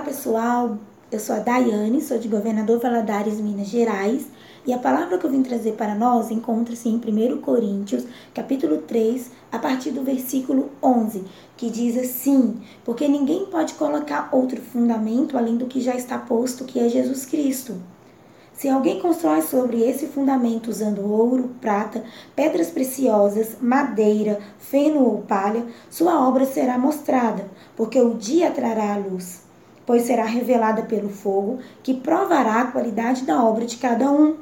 pessoal, eu sou a Daiane, sou de Governador Valadares, Minas Gerais, e a palavra que eu vim trazer para nós encontra-se em 1 Coríntios, capítulo 3, a partir do versículo 11, que diz assim: Porque ninguém pode colocar outro fundamento além do que já está posto, que é Jesus Cristo. Se alguém constrói sobre esse fundamento usando ouro, prata, pedras preciosas, madeira, feno ou palha, sua obra será mostrada, porque o dia trará a luz, pois será revelada pelo fogo, que provará a qualidade da obra de cada um.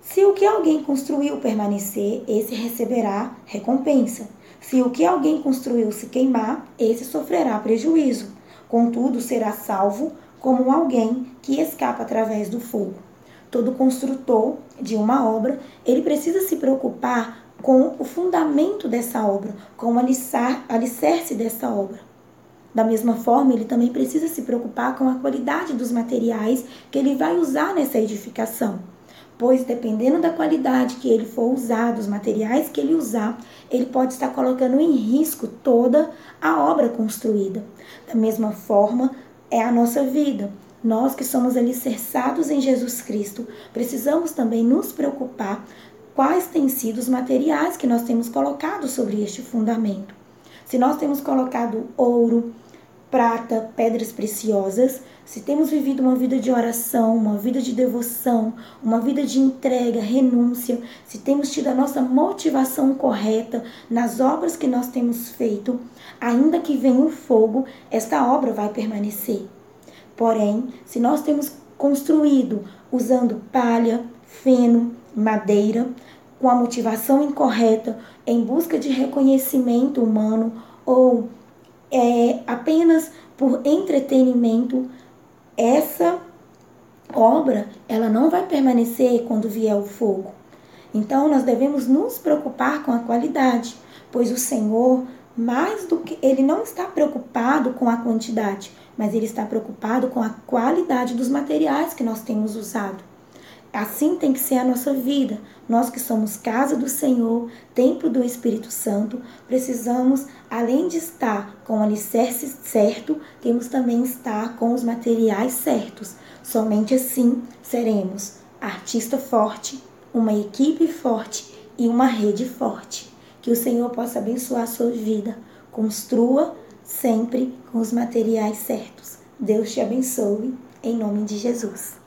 Se o que alguém construiu permanecer, esse receberá recompensa. Se o que alguém construiu se queimar, esse sofrerá prejuízo. Contudo, será salvo como alguém que escapa através do fogo. Todo construtor de uma obra, ele precisa se preocupar com o fundamento dessa obra, com o alicerce dessa obra. Da mesma forma, ele também precisa se preocupar com a qualidade dos materiais que ele vai usar nessa edificação pois dependendo da qualidade que ele for usar, dos materiais que ele usar, ele pode estar colocando em risco toda a obra construída. Da mesma forma, é a nossa vida. Nós que somos alicerçados em Jesus Cristo, precisamos também nos preocupar quais têm sido os materiais que nós temos colocado sobre este fundamento. Se nós temos colocado ouro, prata, pedras preciosas, se temos vivido uma vida de oração, uma vida de devoção, uma vida de entrega, renúncia, se temos tido a nossa motivação correta nas obras que nós temos feito, ainda que venha o fogo, esta obra vai permanecer. Porém, se nós temos construído usando palha, feno, madeira, com a motivação incorreta, em busca de reconhecimento humano ou é, apenas por entretenimento, essa obra ela não vai permanecer quando vier o fogo. Então nós devemos nos preocupar com a qualidade, pois o Senhor, mais do que ele não está preocupado com a quantidade, mas ele está preocupado com a qualidade dos materiais que nós temos usado. Assim tem que ser a nossa vida. Nós que somos casa do Senhor, templo do Espírito Santo, precisamos, além de estar com o alicerce certo, temos também estar com os materiais certos. Somente assim seremos artista forte, uma equipe forte e uma rede forte. Que o Senhor possa abençoar a sua vida. Construa sempre com os materiais certos. Deus te abençoe, em nome de Jesus.